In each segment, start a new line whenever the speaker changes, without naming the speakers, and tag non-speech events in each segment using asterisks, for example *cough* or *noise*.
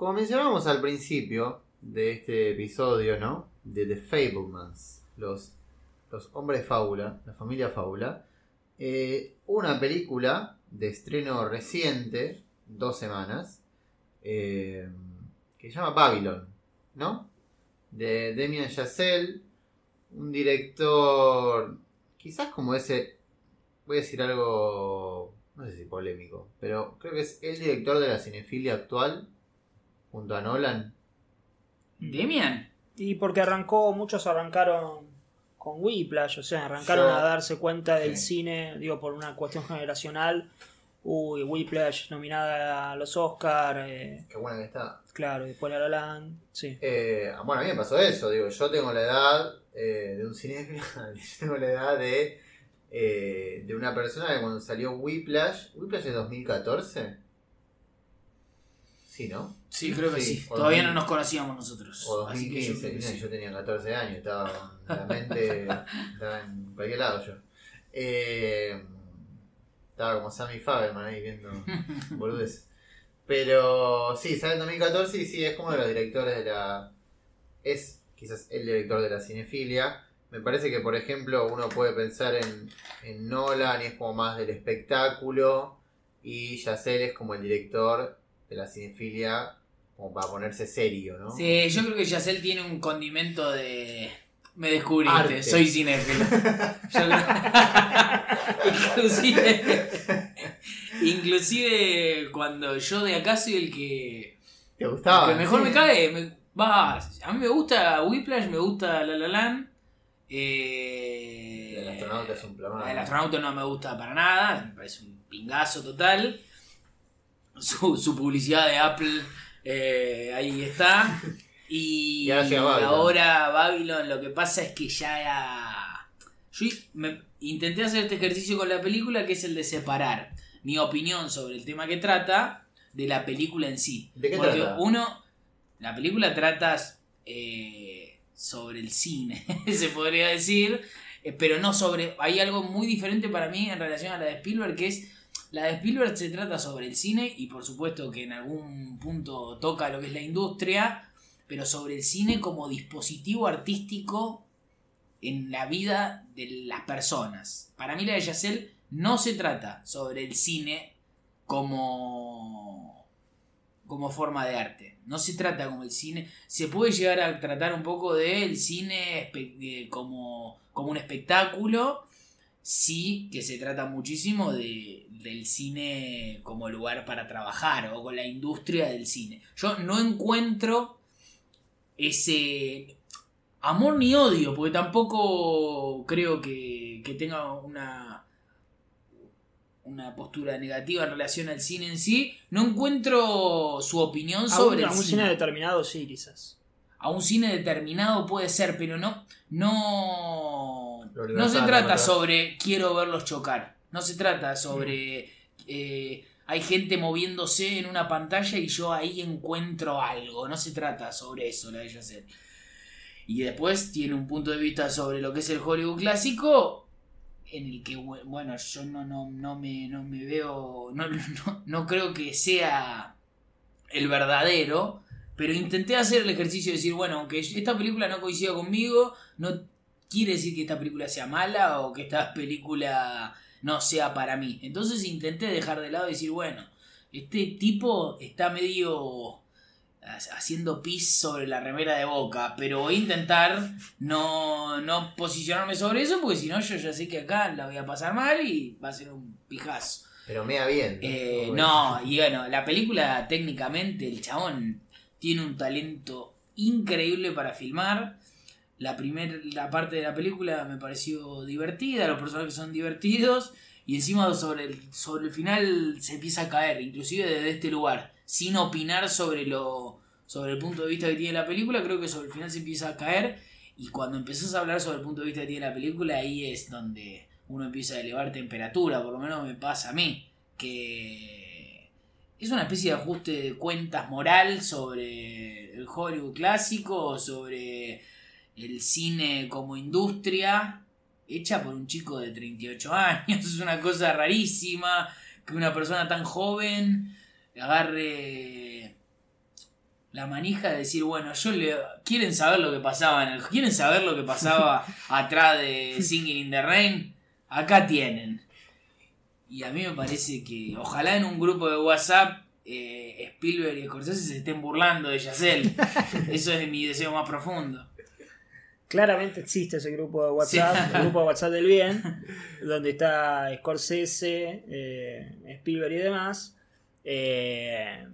Como mencionamos al principio de este episodio, ¿no? De The Fablemans, los, los hombres fábula, la familia fábula. eh, una película de estreno reciente, dos semanas, eh, que se llama Babylon, ¿no? De Demian Chazelle, un director, quizás como ese, voy a decir algo, no sé si polémico, pero creo que es el director de la cinefilia actual, junto a Nolan.
Demian.
Y porque arrancó, muchos arrancaron con Whiplash, o sea, arrancaron
Yo-
a darse cuenta del
sí.
cine, digo, por una cuestión generacional. Uy, Whiplash nominada a los Oscars,
Qué buena que está.
claro, y después La La Land, sí.
Eh, bueno, a mí me pasó eso, digo, yo tengo la edad eh, de un cinéfilo, *laughs* yo tengo la edad de, eh, de una persona que cuando salió Whiplash, ¿Whiplash es 2014? Sí, ¿no?
Sí, creo que
Sí,
Todavía
2000.
no nos conocíamos nosotros.
O
Así que yo
2015,
creo que
yo,
sí.
yo tenía 14 años, estaba la mente, *laughs* estaba en cualquier lado yo. Eh, estaba como Sammy Faberman ahí viendo *laughs* boludeces. Pero sí, sale en 2014 y sí, es como de los directores de la... Es quizás el director de la cinefilia. Me parece que, por ejemplo, uno puede pensar en, en Nolan y es como más del espectáculo. Y Yacel es como el director de la cinefilia, como para ponerse serio, ¿no?
Sí, yo creo que Yacel tiene un condimento de. Me descubriste,
Arte.
soy cinéfilo. *laughs* Yo creo- *laughs* inclusive, inclusive cuando yo de acá soy el que,
¿Te gustaba?
el que mejor
Sí.
me cae. me- va, a mí me gusta Whiplash, me gusta La La Land. Eh,
El astronauta es un plomado.
El astronauta no me gusta para nada, me parece un pingazo total. Su, su publicidad de Apple, eh, ahí está. Y,
Y ahora Babylon.
ahora Babylon, lo que pasa es que ya era... Yo me- intenté hacer este ejercicio con la película, que es el de separar mi opinión sobre el tema que trata de la película en sí.
¿De qué
Porque
trata?
uno, la película trata eh, sobre el cine, *laughs* se podría decir, eh, pero no sobre. Hay algo muy diferente para mí en relación a la de Spielberg, que es. La de Spielberg se trata sobre el cine y por supuesto que en algún punto toca lo que es la industria, pero sobre el cine como dispositivo artístico en la vida de las personas. Para mí la de Yacel no se trata sobre el cine como como forma de arte. No se trata como el cine. Se puede llegar a tratar un poco del cine de- como, como un espectáculo. Sí, que se trata muchísimo de, del cine como lugar para trabajar o con la industria del cine. Yo no encuentro ese amor ni odio, porque tampoco creo que, que tenga una, una postura negativa en relación al cine en sí. No encuentro su opinión
A un,
sobre
a
el
un
cine.
cine determinado sí, quizás.
A un cine determinado puede ser, pero no, no, no se trata sobre quiero verlos chocar. No se trata sobre eh, hay gente moviéndose en una pantalla y yo ahí encuentro algo. No se trata sobre eso la de Yacel. Y después tiene un punto de vista sobre lo que es el Hollywood clásico en el que, bu- bueno, yo no, no, no, me, no me veo, *laughs* no, no, no creo que sea el verdadero, pero intenté hacer el ejercicio de decir, bueno, aunque esta película no coincida conmigo, no quiere decir que esta película sea mala o que esta película no sea para mí. Entonces intenté dejar de lado y decir, bueno, este tipo está medio ha- haciendo pis sobre la remera de boca, pero voy a intentar no, no posicionarme sobre eso porque si no yo ya sé que acá la voy a pasar mal y va a ser un pijazo.
Pero mea bien.
Eh, no, y bueno, la película técnicamente, el chabón tiene un talento increíble para filmar. La primera la parte de la película me pareció divertida, los personajes son divertidos y encima sobre el, sobre el final se empieza a caer, inclusive desde este lugar, sin opinar sobre lo sobre el punto de vista que tiene la película, creo que sobre el final se empieza a caer y cuando empezás a hablar sobre el punto de vista que tiene la película, ahí es donde uno empieza a elevar temperatura, por lo menos me pasa a mí, que es una especie de ajuste de cuentas moral sobre el Hollywood clásico, sobre el cine como industria, hecha por un chico de 38 *laughs* años, es una cosa rarísima que una persona tan joven agarre la manija de decir, bueno, yo le quieren saber lo que pasaba en el quieren saber lo que pasaba *laughs* atrás de Singing in the Rain, acá tienen. Y a mí me parece que ojalá en un grupo de WhatsApp eh, Spielberg y Scorsese se estén burlando de Yacel. *laughs* Eso es mi deseo más profundo.
Claramente existe ese grupo de WhatsApp,
Sí.
el grupo de WhatsApp del bien, *laughs* donde está Scorsese, eh, Spielberg y demás. Eh,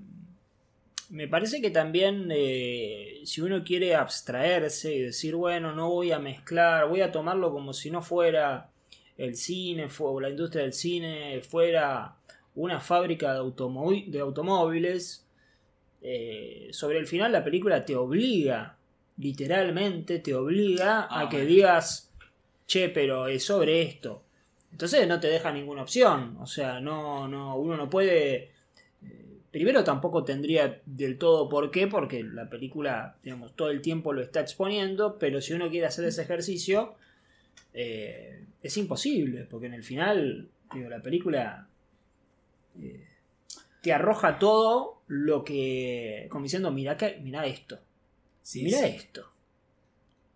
me parece que también eh, si uno quiere abstraerse y decir, bueno, no voy a mezclar, voy a tomarlo como si no fuera el cine o la industria del cine, fuera una fábrica de, automóvi- de automóviles, eh, sobre el final la película te obliga, literalmente te obliga
Ah,
a que
bueno.
digas, che, pero es sobre esto. Entonces no te deja ninguna opción. O sea, no, no, uno no puede. eh, Primero tampoco tendría del todo por qué, porque la película, digamos, todo el tiempo lo está exponiendo, pero si uno quiere hacer ese ejercicio, eh, es imposible, porque en el final, digo, la película eh, te arroja todo lo que, como diciendo, mira, que, mira esto,
Sí,
mira
sí.
esto,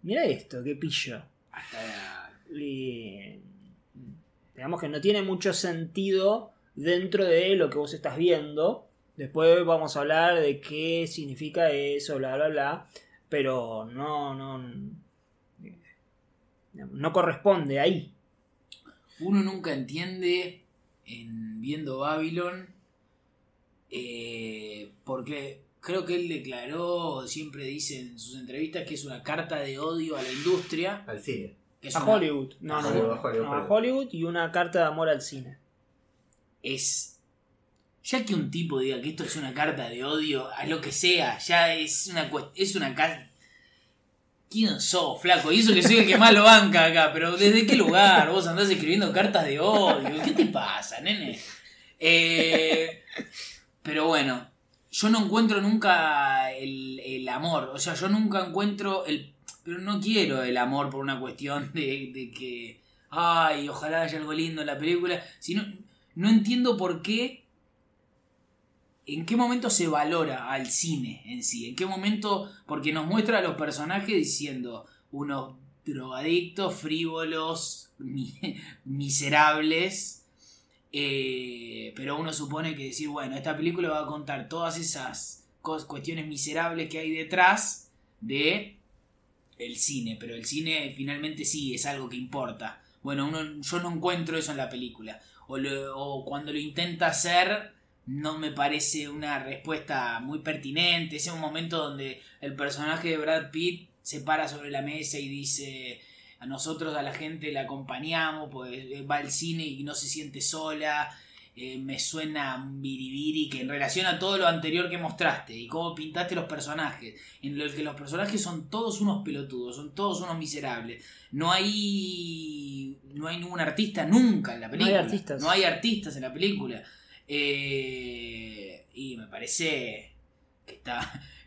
mira esto, qué pillo.
Hasta
Y, digamos que no tiene mucho sentido dentro de lo que vos estás viendo. Después vamos a hablar de qué significa eso, bla, bla, bla. Pero no, no, no corresponde ahí.
uno nunca entiende en viendo Babylon eh, porque creo que él declaró siempre dice en sus entrevistas que es una carta de odio a la industria
Al cine.
que es
A
una-
Hollywood. No,
A
no,
Hollywood,
no.
a Hollywood,
No, a
perdón.
Hollywood y una carta de amor al cine.
es ya que un tipo diga que esto es una carta de odio a lo que sea ya es una es una carta ¿Quién sos, flaco? Y eso que soy el que más lo banca acá, pero ¿desde qué lugar vos andás escribiendo cartas de odio? ¿Qué te pasa, nene? Eh, pero bueno, yo no encuentro nunca el, el amor. O sea, yo nunca encuentro el. Pero no quiero el amor por una cuestión de, de que. Ay, ojalá haya algo lindo en la película. Sino, no entiendo por qué. ¿En qué momento se valora al cine en sí? ¿En qué momento? Porque nos muestra a los personajes diciendo unos drogadictos, frívolos, mi- *laughs* miserables. Eh, pero uno supone que decir, bueno, esta película va a contar todas esas cuestiones miserables que hay detrás de el cine. Pero el cine finalmente sí es algo que importa. Bueno, uno, yo no encuentro eso en la película. O, o cuando lo intenta hacer, no me parece una respuesta muy pertinente. Es un momento donde el personaje de Brad Pitt se para sobre la mesa y dice a nosotros a la gente la acompañamos, pues va al cine y no se siente sola. Eh, me suena biribiri que en relación a todo lo anterior que mostraste y cómo pintaste los personajes, en lo que los personajes son todos unos pelotudos, son todos unos miserables. No hay no hay ningún artista nunca en la
No hay
película.
artistas.
No hay artistas en la película. Eh, y me parece que está,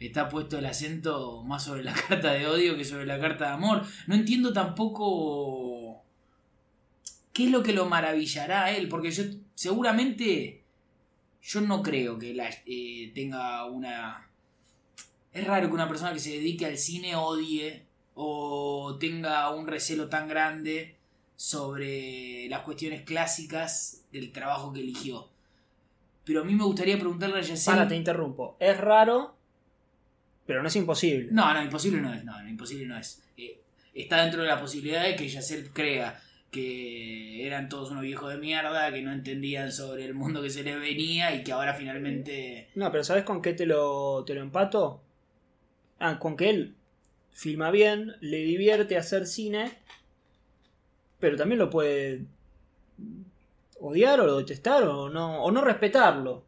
está puesto el acento más sobre la *laughs* carta de odio que sobre la carta de amor. No entiendo tampoco qué es lo que lo maravillará a él, porque yo seguramente yo no creo que eh, tenga una... Es raro que una persona que se dedique al cine odie o tenga un recelo tan grande sobre las cuestiones clásicas del trabajo que eligió. Pero a mí me gustaría preguntarle a Yacel...
Para, te interrumpo. Es raro, pero no es imposible.
No, no, imposible no es. No, no, imposible no es. Eh, está dentro de la posibilidad de que Yacel crea que eran todos unos viejos de mierda, que no entendían sobre el mundo que se les venía y que ahora finalmente...
No, pero ¿sabes con qué te lo, te lo empato? Ah, con que él filma bien, le divierte hacer cine, pero también lo puede odiar o detestar o no, o no respetarlo.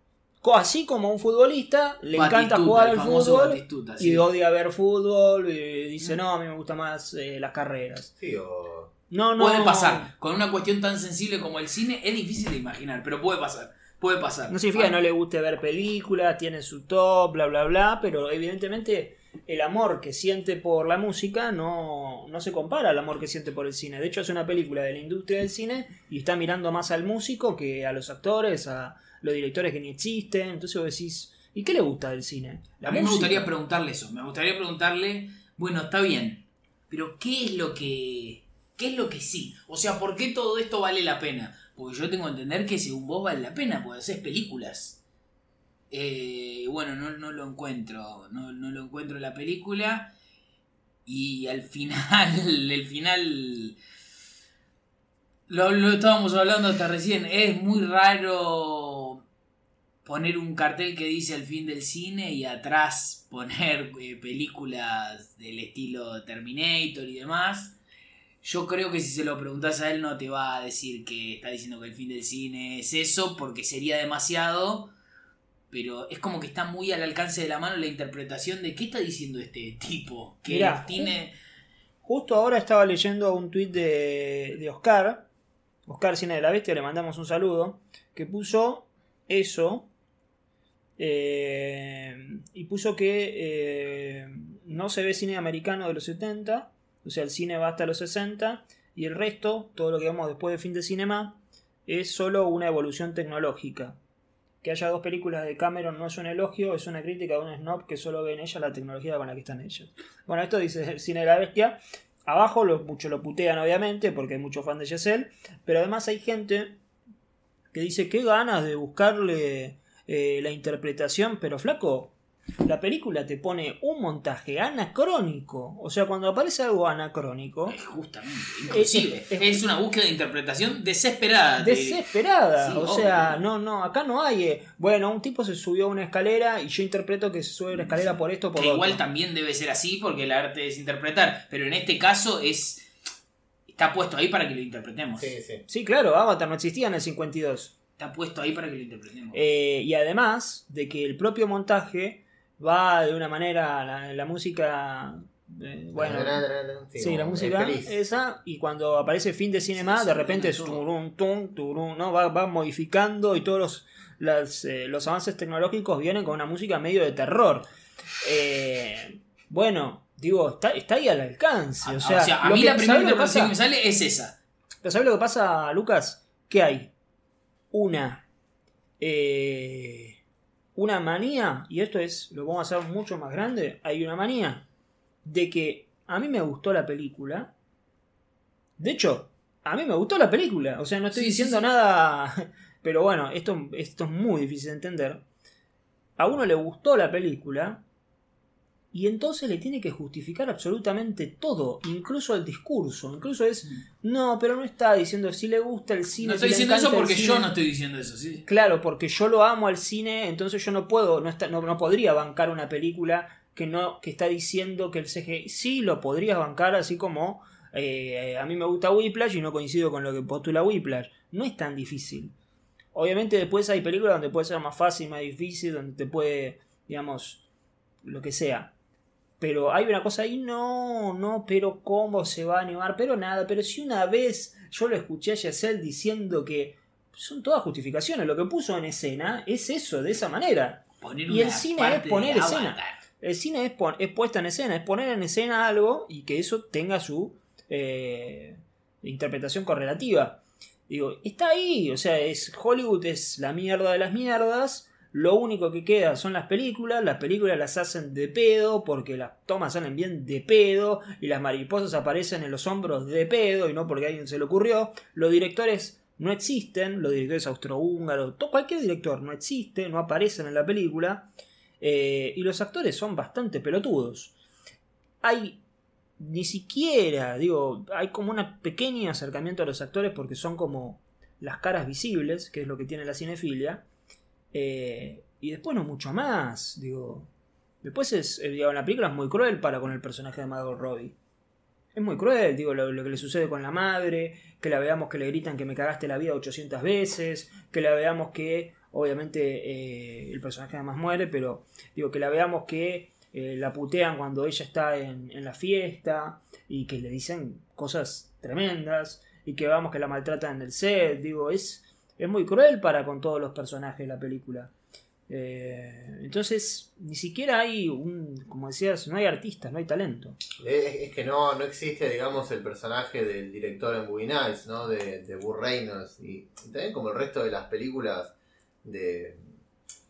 Así como a un futbolista le encanta jugar al fútbol
Batistuta,
y odia ver fútbol y dice, no, a mí me gustan más eh, las carreras.
Sí, o.
No, no.
Puede pasar. Con una cuestión tan sensible como el cine es difícil de imaginar, pero puede pasar. Puede pasar.
No significa
Ah,
que no le guste ver películas, tiene su top, bla, bla, bla, pero evidentemente el amor que siente por la música no, no se compara al amor que siente por el cine. De hecho, es una película de la industria del cine y está mirando más al músico que a los actores, a los directores que ni existen. Entonces vos decís, ¿Y qué le gusta del cine?
a mí me gustaría preguntarle eso. Me gustaría preguntarle, bueno, está bien, pero ¿qué es lo que... ¿Qué es lo que sí? O sea, ¿por qué todo esto vale la pena? Porque yo tengo que entender que según vos vale la pena, porque haces películas. Eh, bueno, no, no, lo encuentro. No, no lo encuentro en la película. Y al final, *laughs* el final lo, estábamos hablando hasta recién. Es muy raro poner un cartel que dice el fin del cine y atrás *laughs* poner eh, películas del estilo Terminator y demás. Yo creo que si se lo preguntas a él no te va a decir que está diciendo que el fin del cine es eso porque sería demasiado. Pero es como que está muy al alcance de la mano la interpretación de qué está diciendo este tipo. Que tiene...
Justo ahora estaba leyendo un tuit de, de Oscar, Oscar Cine de la Bestia, le mandamos un saludo, que puso eso eh, y puso que eh, no se ve cine americano de los 70, o sea, el cine va hasta los 60 y el resto, todo lo que vemos después de fin de cinema, es solo una evolución tecnológica. Que haya dos películas de Cameron no es un elogio, es una crítica de un snob que solo ve en ella la tecnología con la que están ellos. Bueno, esto dice el cine de la bestia. Abajo lo, mucho lo putean, obviamente, porque hay muchos fans de Giselle. Pero además hay gente que dice: Qué ganas de buscarle eh, la interpretación. Pero flaco, la película te pone un montaje anacrónico. O sea, cuando aparece algo anacrónico.
Es justamente, inclusive. Es, una búsqueda de interpretación desesperada.
Desesperada. o sea, no, no, acá no hay. Eh, bueno, un tipo se subió a una escalera y yo interpreto que se sube a una escalera por esto, por
que Igual también debe ser así porque el arte es interpretar. Pero en este caso es. Está puesto ahí para que lo interpretemos.
Sí, sí. sí claro, Avatar no existía en el 52.
Está puesto ahí para que lo interpretemos.
Eh, y además de que el propio montaje va de una manera la, música eh, bueno sí, la música esa y cuando aparece fin de cinema de repente es turun, turun, no va, va, modificando y todos los, eh, los, avances tecnológicos vienen con una música medio de terror eh, bueno digo está, está ahí al alcance o sea,
a mí la primera interpretación que me sale es esa
pero ¿sabes lo que pasa Lucas? ¿qué hay? Una eh una manía, y esto es, lo vamos a hacer mucho más grande, hay una manía de que a mí me gustó la película. De hecho, a mí me gustó la película, o sea, no estoy diciendo nada, *laughs* pero bueno, esto, esto es muy difícil de entender. A uno le gustó la película, y entonces le tiene que justificar absolutamente todo, incluso el discurso. Incluso es, mm. no, pero no está diciendo si le gusta el cine.
No estoy diciendo eso porque yo no estoy diciendo eso, sí.
Claro, porque yo lo amo al cine, entonces yo no puedo, no, está, no, podría bancar una película que no que está diciendo que el CGI sí lo podrías bancar así como eh, a mí me gusta Whiplash y no coincido con lo que postula Whiplash. No es tan difícil. Obviamente después hay películas donde puede ser más fácil, más difícil, donde te puede, digamos, lo que sea pero hay una cosa ahí, no, no, pero cómo se va a animar, pero nada, pero si una vez yo lo escuché a Yacel diciendo que son todas justificaciones, lo que puso en escena es eso, de esa manera. y el cine es poner escena. El cine es, es, puesta en escena, es poner en escena algo y que eso tenga su eh, interpretación correlativa. Digo, está ahí, o sea, es Hollywood es la mierda de las mierdas lo único que queda son las películas, las películas las hacen de pedo porque las tomas salen bien de pedo y las mariposas aparecen en los hombros de pedo y no porque a alguien se le ocurrió. Los directores no existen, los directores austrohúngaros, cualquier director no existe, no aparecen en la película eh, y los actores son bastante pelotudos. Hay ni siquiera, digo, hay como un pequeño acercamiento a los actores porque son como las caras visibles, que es lo que tiene la cinefilia eh, y después no mucho más. Digo. Después es. Eh, digo, la película es muy cruel para con el personaje de Margot Robbie. Es muy cruel, digo, lo, que le sucede con la madre, que la veamos que le gritan que me cagaste la vida 800 veces, que la veamos que, obviamente, eh, el personaje además muere, pero digo, que la veamos que la putean cuando ella está en, en, la fiesta y que le dicen cosas tremendas y que veamos que la maltratan en el set, digo, es, es muy cruel para con todos los personajes de la película. Eh, entonces, ni siquiera hay un, como decías, no hay artistas, no hay talento.
Es, que no, no existe, digamos, el personaje del director en Boogie Nights, ¿no? De, de Burr Reynolds. Y, también como el resto de las películas de,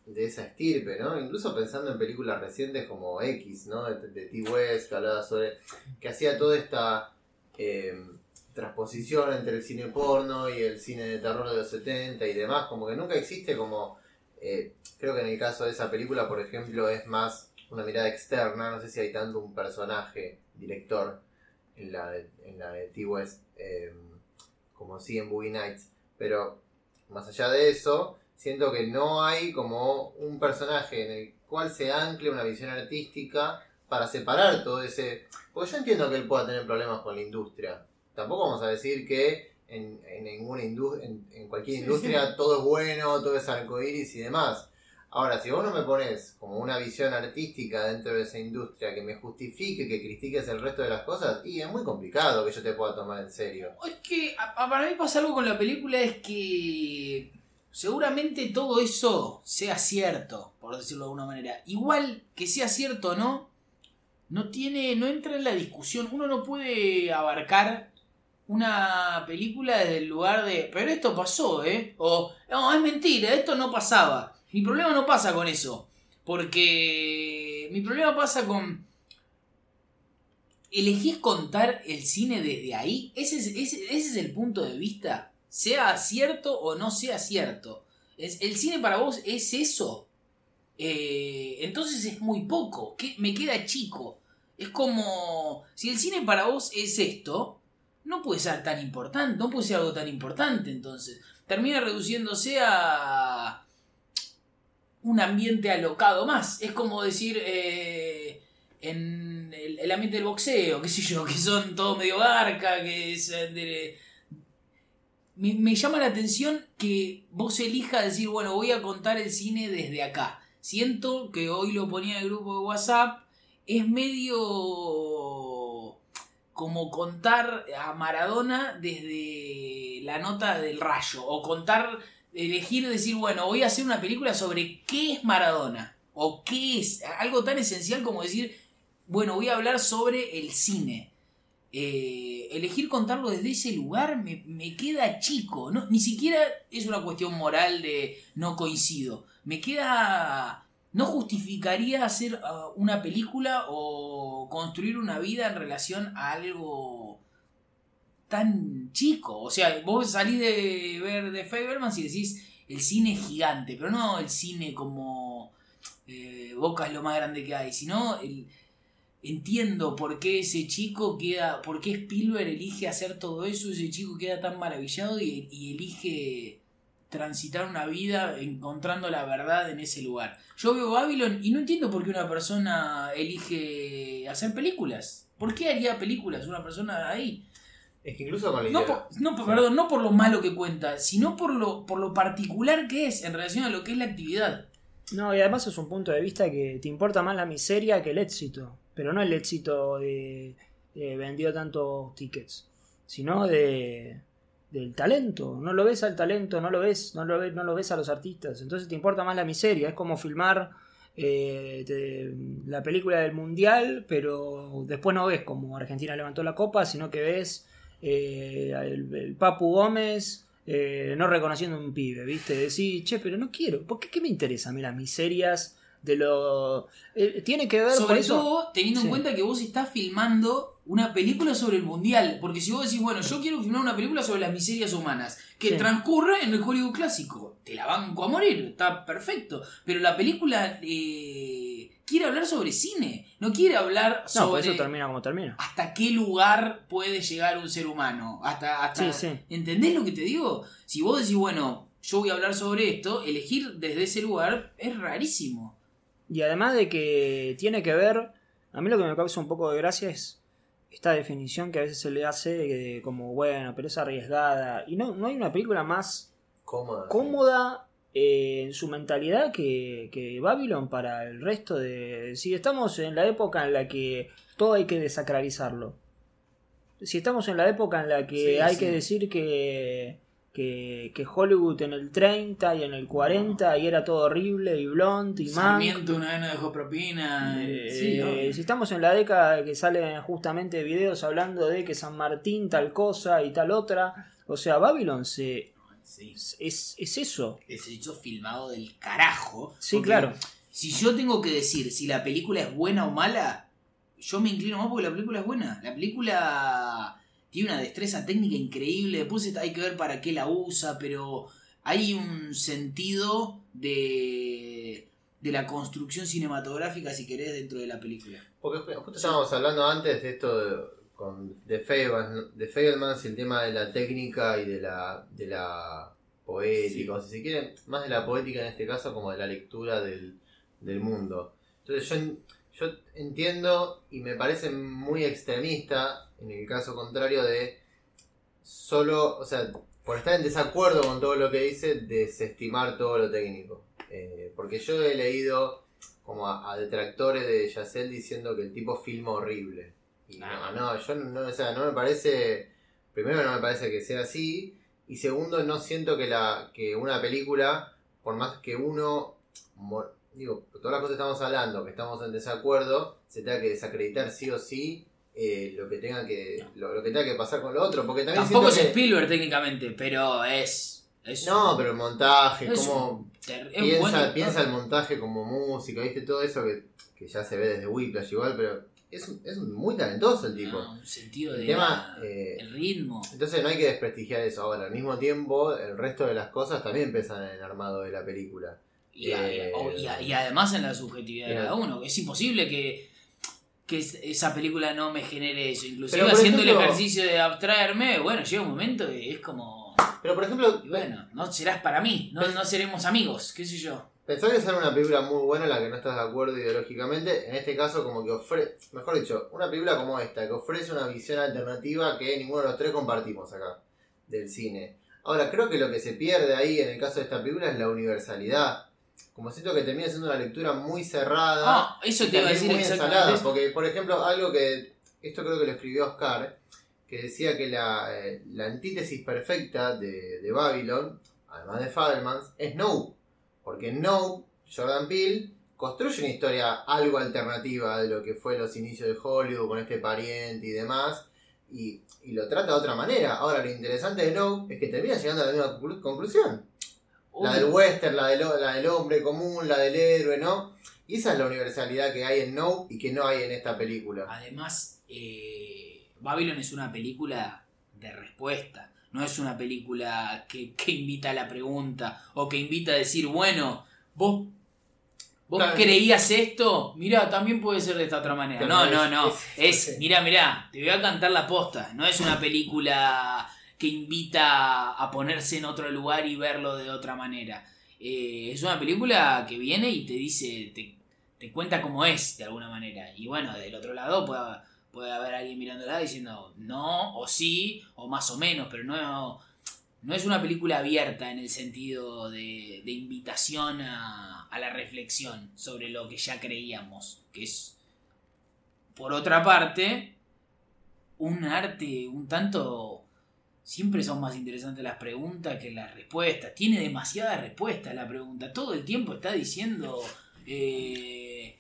de esa estirpe, ¿no? Incluso pensando en películas recientes como X, ¿no? De, de T. West, que hablaba sobre. que hacía toda esta eh, transposición entre el cine porno y el cine de terror de los 70 y demás, como que nunca existe como. eh, creo que en el caso de esa película, por ejemplo, es más una mirada externa, no sé si hay tanto un personaje, director, en la de, en la de T. West, eh, como sí en Boogie Nights, pero más allá de eso, siento que no hay como un personaje en el cual se ancle una visión artística para separar todo ese... Porque yo entiendo que él pueda tener problemas con la industria. Tampoco vamos a decir que en, en ninguna en, en cualquier
Sí,
industria todo es bueno, todo es arcoíris y demás. Ahora, si vos no me pones como una visión artística dentro de esa industria que me justifique que critiques el resto de las cosas, y es muy complicado que yo te pueda tomar en serio.
Es que a- a- para mí pasa algo con la película es que seguramente todo eso sea cierto, por decirlo de alguna manera. Igual que sea cierto o no, no tiene, no entra en la discusión. Uno no puede abarcar una película desde el lugar de, pero esto pasó, ¿eh? O, no, es mentira, esto no pasaba. Mi problema no pasa con eso. Porque mi problema pasa con... ¿Elegís contar el cine desde ahí? ¿Ese es, ese- ese es el punto de vista? Sea cierto o no sea cierto. Es- ¿El cine para vos es eso? Eh, entonces es muy poco. ¿Qué? Me queda chico. Es como... Si el cine para vos es esto, no puede ser tan importante. No puede ser algo tan importante entonces. Termina reduciéndose a un ambiente alocado más. Es como decir, eh, en el, ambiente del boxeo, qué sé yo, que son todo medio garca, que es eh, Me, llama la atención que vos elijas decir, bueno, voy a contar el cine desde acá. Siento que hoy lo ponía el grupo de WhatsApp, es medio como contar a Maradona desde la nota del rayo, o contar elegir decir, bueno, voy a hacer una película sobre qué es Maradona. O qué es. Algo tan esencial como decir, bueno, voy a hablar sobre el cine. Eh, elegir contarlo desde ese lugar me, me queda chico. No, ni siquiera es una cuestión moral de no coincido. Me queda... No justificaría hacer ah, una película o construir una vida en relación a algo tan chico. O sea, vos salís de ver de Fabermans y decís el cine es gigante, pero no el cine como eh, Boca es lo más grande que hay, sino el, entiendo por qué ese chico queda, por qué Spielberg elige hacer todo eso, ese chico queda tan maravillado y elige transitar una vida encontrando la verdad en ese lugar. Yo veo Babylon y no entiendo por qué una persona elige hacer películas. ¿Por qué haría películas una persona ahí?
Es que incluso con la
No,
idea-
por, no, por- perdón, no por lo malo que cuenta, sino por lo, por lo particular que es en relación a lo que es la actividad.
No, y además es un punto de vista que te importa más la miseria que el éxito. Pero no el éxito de, de vendió tantos tickets, sino de del talento. No lo ves al talento, no lo ves, no lo ves, no lo ves a los artistas. Entonces te importa más la miseria. Es como filmar eh, te- la película del mundial, pero después no ves como Argentina levantó la copa, sino que ves eh, el, el Papu Gómez eh, no reconociendo un pibe, ¿viste? Decís, che, pero no quiero. ¿Por qué, qué me interesa a mí las miserias de lo. eh, tiene que ver
Sobre
eso.
todo teniendo
Sí.
en cuenta que vos estás filmando una película sobre el mundial. Porque si vos decís, bueno, yo quiero filmar una película sobre las miserias humanas que
Sí.
transcurre en el Hollywood clásico, te la banco a morir, está perfecto. Pero la película eh, quiere hablar sobre cine, no quiere hablar
No,
sobre
por eso termina como termina.
hasta qué lugar puede llegar un ser humano. Hasta, hasta
Sí, sí.
¿Entendés lo que te digo? Si vos decís, bueno, yo voy a hablar sobre esto, elegir desde ese lugar es rarísimo.
Y además de que tiene que ver, a mí lo que me causa un poco de gracia es esta definición que a veces se le hace como, bueno, pero es arriesgada. Y no, no hay una película más
cómoda.
cómoda eh, en su mentalidad que, que Babylon para el resto de... Si estamos en la época en la que todo hay que desacralizarlo. Si estamos en la época en la que
Sí,
hay
sí.
que decir que, que, que Hollywood en el 30 y en el 40 y era todo horrible y blond y mank.
Sarmiento una vez no dejó propina.
Eh,
sí, obvio.
si estamos en la década que salen justamente videos hablando de que San Martín tal cosa y tal otra, o sea, Babylon se
Sí.
Es, es eso.
Es hecho filmado del carajo.
Sí, claro.
Si yo tengo que decir si la película es buena o mala, yo me inclino más porque la película es buena. La película tiene una destreza técnica increíble. Después está- hay que ver para qué la usa, pero hay un sentido de, de la construcción cinematográfica, si querés, dentro de la película.
Porque ju- justo estábamos hablando antes de esto de, con, de, de el tema de la técnica y de la, de la poética, o si se quiere, más de la poética en este caso como de la lectura del, del mundo. Entonces yo, yo entiendo y me parece muy extremista en el caso contrario de solo, o sea, por estar en desacuerdo con todo lo que dice, desestimar todo lo técnico. Eh, porque yo he leído como a, a detractores de Yacel diciendo que el tipo filma horrible. Y no,
Ah.
no, yo no, o sea, no me parece, primero no me parece que sea así, y segundo no siento que la que una película, por más que uno, digo, todas las cosas que estamos hablando, que estamos en desacuerdo, se tenga que desacreditar sí o sí eh, lo que tenga que lo, lo que tenga que pasar con lo otro, porque también
Tampoco es
que-
Spielberg técnicamente, pero es. es
no, pero el montaje,
es ter- es
piensa,
bueno.
piensa el montaje como música, viste todo eso que, que ya se ve desde Whiplash igual, pero es, es muy talentoso el tipo.
No, un sentido
el
de.
tema,
la-
eh,
el ritmo.
entonces no hay que desprestigiar eso. Ahora, al mismo tiempo, el resto de las cosas también pesan en el armado de la película.
Y, a-
Eh,
y a- y además en la subjetividad de cada uno. Es imposible que, que es- esa película no me genere eso. Inclusive
Pero,
haciendo el ejercicio de abstraerme, bueno, llega un momento y es como...
Pero por ejemplo,
y bueno, no serás para mí, no, no seremos amigos, qué sé yo.
Pensar que sale una película muy buena en la que no estás de acuerdo ideológicamente, en este caso como que ofrece, mejor dicho, una película como esta, que ofrece una visión alternativa que ninguno de los tres compartimos acá, del cine. Ahora, creo que lo que se pierde ahí en el caso de esta película es la universalidad. Como siento que termina siendo una lectura muy cerrada.
Ah, eso
y
te iba a decir
muy ensalada, porque, por ejemplo, algo que, esto creo que lo escribió Oscar, que decía que la, eh, la antítesis perfecta de, de Babylon, además de Fabelmans, es No. Porque No, Jordan Peele, construye una historia algo alternativa de lo que fue los inicios de Hollywood con este pariente y demás, y, y lo trata de otra manera. Ahora, lo interesante de No es que termina llegando a la misma conclu- La del western, la del, la del hombre común, la del héroe, ¿no? Y esa es la universalidad que hay en No y que no hay en esta película.
Además, eh, Babylon es una película de respuesta. No es una película que, que invita a la pregunta o que invita a decir, bueno, vos, vos
Claro.
creías esto, mirá, también puede ser de esta otra manera. No,
no
no,
es- es-
Es, mirá, mirá, te voy a cantar la posta. No es una película que invita a ponerse en otro lugar y verlo de otra manera. Eh, es una película que viene y te dice, te, te cuenta cómo es de alguna manera. Y bueno, del otro lado puede, puede haber alguien mirándola diciendo no, o sí, o más o menos, pero no, no es una película abierta en el sentido de, de invitación a, a la reflexión sobre lo que ya creíamos, que es, por otra parte, un arte un tanto... Siempre son más interesantes las preguntas que las respuestas. Tiene demasiadas respuestas la pregunta. Todo el tiempo está diciendo... eh,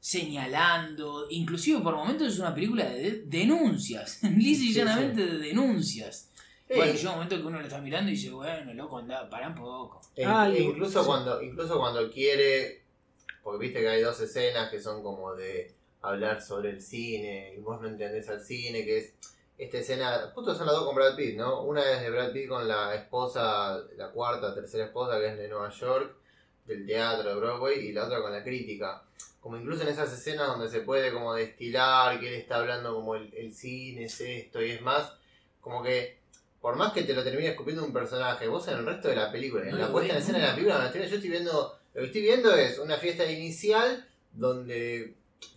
señalando, inclusive por momentos es una película de de- denuncias, *laughs* lisa y
Sí,
llanamente de denuncias.
Sí.
Bueno, llega un momento que uno lo está mirando y dice, bueno, loco, anda, pará un poco.
E-
Ah,
e
y-
incluso
sí.
cuando incluso cuando quiere porque viste que hay dos escenas que son como de hablar sobre el cine y vos no entendés al cine que es esta escena justo son las dos con Brad Pitt no una es de Brad Pitt con la esposa la cuarta tercera esposa que es de Nueva York del teatro de Broadway y la otra con la crítica. Como incluso en esas escenas donde se puede como destilar que él está hablando como el, el cine es esto y es más como que por más que te lo termine escupiendo un personaje, vos en el resto de la película, en
No
la puesta en escena de la película, yo estoy viendo, lo que estoy viendo es una fiesta inicial donde,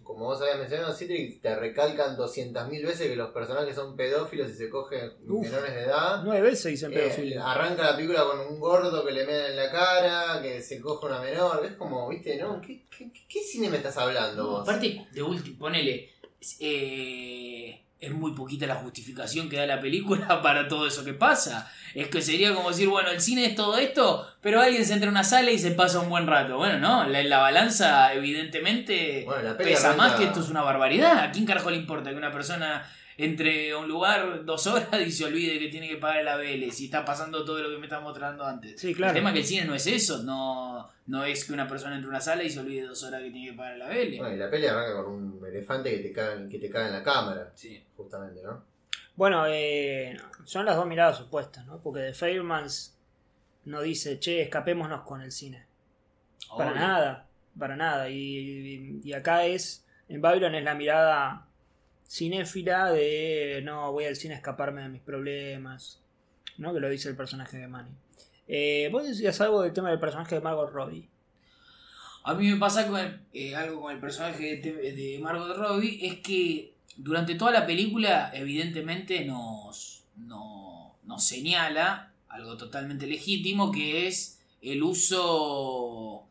como vos habías mencionado, Citrix, te recalcan 200.000 veces que los personajes son pedófilos y se cogen
Uf.
menores de edad.
Nueve veces dicen
Eh,
pedofilia.
arranca la película con un gordo que le meten en la cara, que se coge una menor. Es como, viste, ¿no? ¿Qué, qué, qué cine me estás hablando vos?
aparte, de último, ponele. eh, es muy poquita la justificación que da la película *laughs* para todo eso que pasa. Es que sería como decir, bueno, el cine es todo esto, pero alguien se entra a una sala y se pasa un buen rato. Bueno, no, la, la balanza, evidentemente,
Bueno, la
pesa
arranca-
más que esto es una barbaridad. ¿A quién carajo le importa que una persona entre un lugar dos horas *laughs* y se olvide que tiene que pagar el ABL si está pasando todo lo que me está mostrando antes.
Sí, claro.
El tema es que el cine no es eso, no, no es que una persona entre a una sala y se olvide dos horas que tiene que pagar el ABL.
Bueno, y la peli arranca con un elefante que te caga, que te caga en la cámara,
Sí.
justamente, ¿no?
Bueno, eh, son las dos miradas opuestas, ¿no? Porque The Fablemans no dice, che, escapémonos con el cine. Para nada, para nada. Y, y acá es, en Babylon es la mirada cinéfila de, no, voy al cine a escaparme de mis problemas, ¿no? Que lo dice el personaje de Manny. Eh, vos decías algo del tema del personaje de Margot Robbie.
A mí me pasa con eh, algo con el personaje de, de Margot Robbie, es que durante toda la película evidentemente nos, no- nos señala algo totalmente legítimo, que es el uso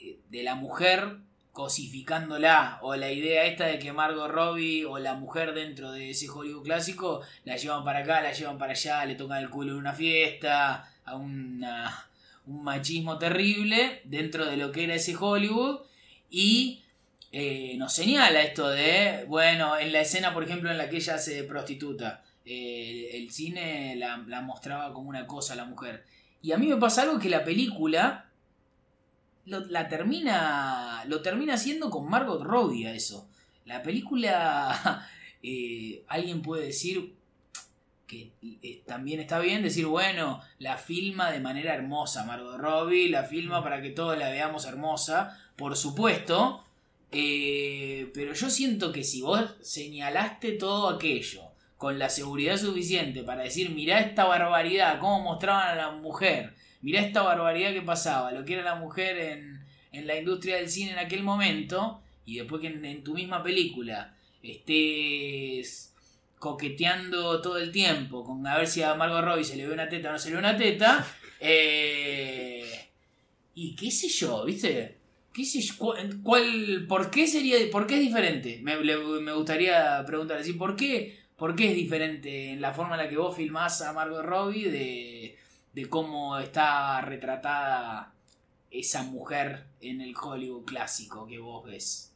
eh, de la mujer cosificándola, o la idea esta de que Margot Robbie o la mujer dentro de ese Hollywood clásico la llevan para acá, la llevan para allá, le tocan el culo en una fiesta, a un machismo terrible dentro de lo que era ese Hollywood y eh, nos señala esto de, bueno, en la escena, por ejemplo, en la que ella hace prostituta, eh, el cine la, la mostraba como una cosa a la mujer. Y a mí me pasa algo que la película lo, la termina, lo termina haciendo con Margot Robbie a eso. La película, *laughs* eh, alguien puede decir, que eh, también está bien decir, bueno, la filma de manera hermosa Margot Robbie, la filma para que todos la veamos hermosa, por supuesto, eh, pero yo siento que si vos señalaste todo aquello con la seguridad suficiente para decir, mirá esta barbaridad, cómo mostraban a la mujer, mirá esta barbaridad que pasaba, lo que era la mujer en, en la industria del cine en aquel momento, y después que en, en tu misma película estés coqueteando todo el tiempo con a ver si a Margot Robbie se le ve una teta o no se le ve una teta. *laughs* eh, y qué sé yo, ¿viste? ¿Qué sé yo? ¿Cuál, cuál- por qué sería, por qué es diferente? Me, le- me gustaría preguntar, decir, ¿por qué, ¿por qué es diferente en la forma en la que vos filmás a Margot Robbie de, de cómo está retratada esa mujer en el Hollywood clásico que vos ves?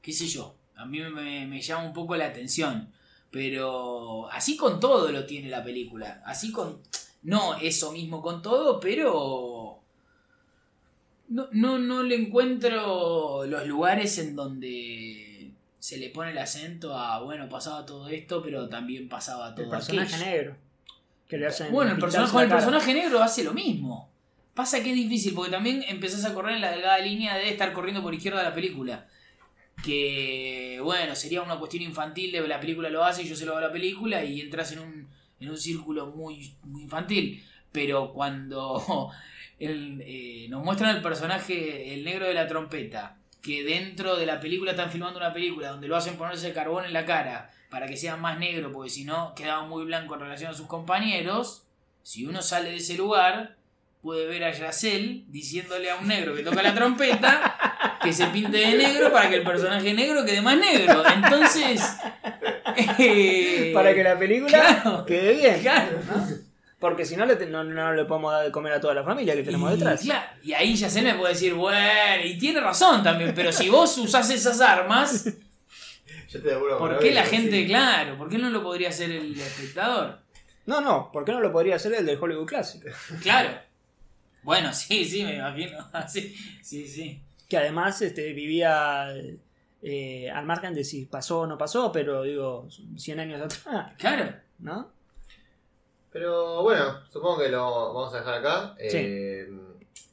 qué sé yo, a mí me, me llama un poco la atención. Pero así con todo lo tiene la película. Así con... No eso mismo con todo, pero... No, no, no le encuentro los lugares en donde se le pone el acento a, bueno, pasaba todo esto, pero también pasaba todo
El personaje
aquello.
negro. Que le hacen
Bueno, el personaje, con el personaje negro hace lo mismo. Pasa que es difícil, porque también empezás a correr en la delgada línea de estar corriendo por izquierda de la película. Que, bueno, sería una cuestión infantil de la película lo hace y yo se lo hago a la película y entras en un, en un círculo muy, muy infantil. Pero cuando *laughs* el, eh, nos muestran el personaje, el negro de la trompeta, que dentro de la película están filmando una película donde lo hacen ponerse carbón en la cara para que sea más negro, porque si no quedaba muy blanco en relación a sus compañeros. Si uno sale de ese lugar, puede ver a Yacel diciéndole a un negro que toca la trompeta que se pinte de negro para que el personaje negro quede más negro. Entonces. eh, *laughs*
Para que la película *laughs*
Claro.
quede bien.
Claro.
Porque si no le, te- no, no le podemos dar de comer a toda la familia que tenemos
y,
detrás.
claro, y ahí Yacel me puede decir, bueno, y tiene razón también, pero si vos usás esas armas, *laughs*
Yo te aseguro que
¿por qué la gente,
sí.
claro, por qué no lo podría hacer el espectador?
No, no, ¿por qué no lo podría hacer el del Hollywood Classic?
Claro. Bueno, sí, sí, me imagino. *laughs* Sí, sí, sí.
Que además este, vivía eh, al margen de si pasó o no pasó, pero digo, 100 años atrás,
Claro.
¿no?
Pero bueno, supongo que lo vamos a dejar acá.
Sí.
Eh,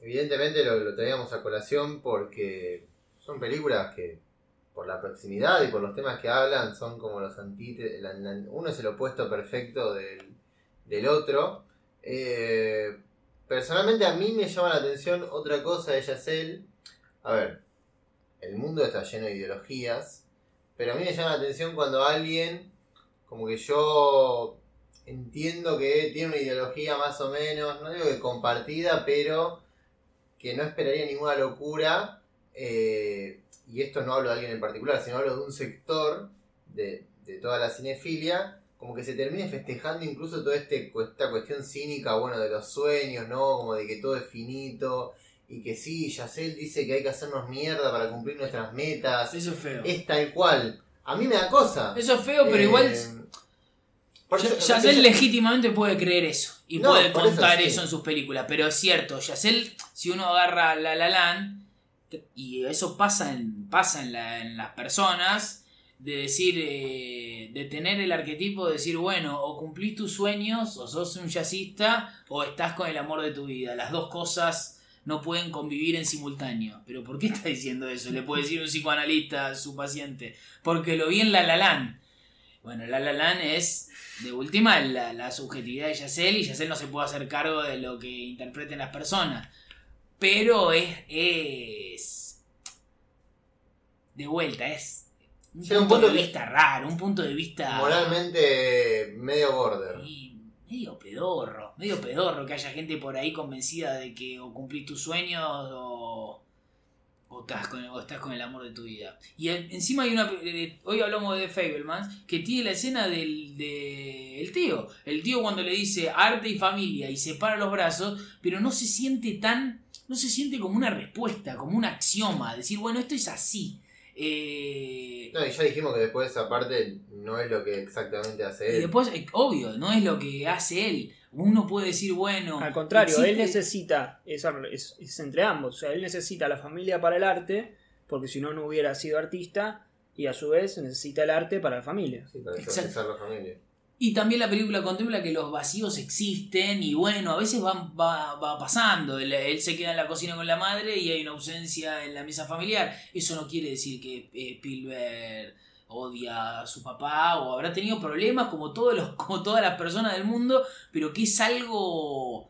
evidentemente lo, lo teníamos a colación porque son películas que, por la proximidad y por los temas que hablan, son como los antítesis. Uno es el opuesto perfecto del, del otro. Eh, personalmente a mí me llama la atención otra cosa de Yacel. A ver, el mundo está lleno de ideologías, pero a mí me llama la atención cuando alguien, como que yo entiendo que tiene una ideología más o menos, no digo que compartida, pero que no esperaría ninguna locura. eh, y esto no hablo de alguien en particular, sino hablo de un sector de, de toda la cinefilia, como que se termine festejando incluso toda este, esta cuestión cínica, bueno, de los sueños, ¿no? Como de que todo es finito, y que sí, Yacel dice que hay que hacernos mierda para cumplir nuestras metas,
Eso es feo.
es tal cual. a mí me da cosa.
Eso es feo, pero igual
Eh,
Yacel legítimamente puede creer eso y
No,
puede
eso
contar
sí.
eso en sus películas. Pero es cierto, Yacel, si uno agarra La La Land, y eso pasa en, pasa en, la- en las personas, de decir, eh, de tener el arquetipo de decir, bueno, o cumplís tus sueños, o sos un jazzista, o estás con el amor de tu vida. Las dos cosas no pueden convivir en simultáneo. Pero ¿por qué está diciendo eso? Le puede decir un psicoanalista a su paciente. Porque lo vi en La La Land. Bueno, La La Land es, de última, la, la subjetividad de Yacel y Yacel no se puede hacer cargo de lo que interpreten las personas. Pero es, es... De vuelta, es... Un
Llega un
punto,
punto
de vista raro, un punto de vista...
Moralmente medio border.
Y medio pedorro, medio pedorro que haya gente por ahí convencida de que o cumplís tus sueños o, o, estás, con, o estás con el amor de tu vida. Y en- encima hay una... eh, Hoy hablamos de Fablemans, que tiene la escena del de el tío. El tío cuando le dice arte y familia y separa los brazos, pero no se siente tan... No se siente como una respuesta, como un axioma. Decir, bueno, esto es así. Eh,
No, y ya dijimos que después esa parte no es lo que exactamente hace
y
él.
después, eh, obvio, no es lo que hace él. Uno puede decir, bueno.
Al contrario, él necesita, es, es- es entre ambos, o sea, él necesita la familia para el arte, porque si no, no hubiera sido artista, y a su vez necesita el arte para la familia.
Sí, para la familia.
Y también la película contempla que los vacíos existen y bueno, a veces van, va, va pasando. Él, él se queda en la cocina con la madre y hay una ausencia en la mesa familiar. Eso no quiere decir que eh, Spielberg odia a su papá o habrá tenido problemas como, todos los, *laughs* como todas las personas del mundo, pero que es algo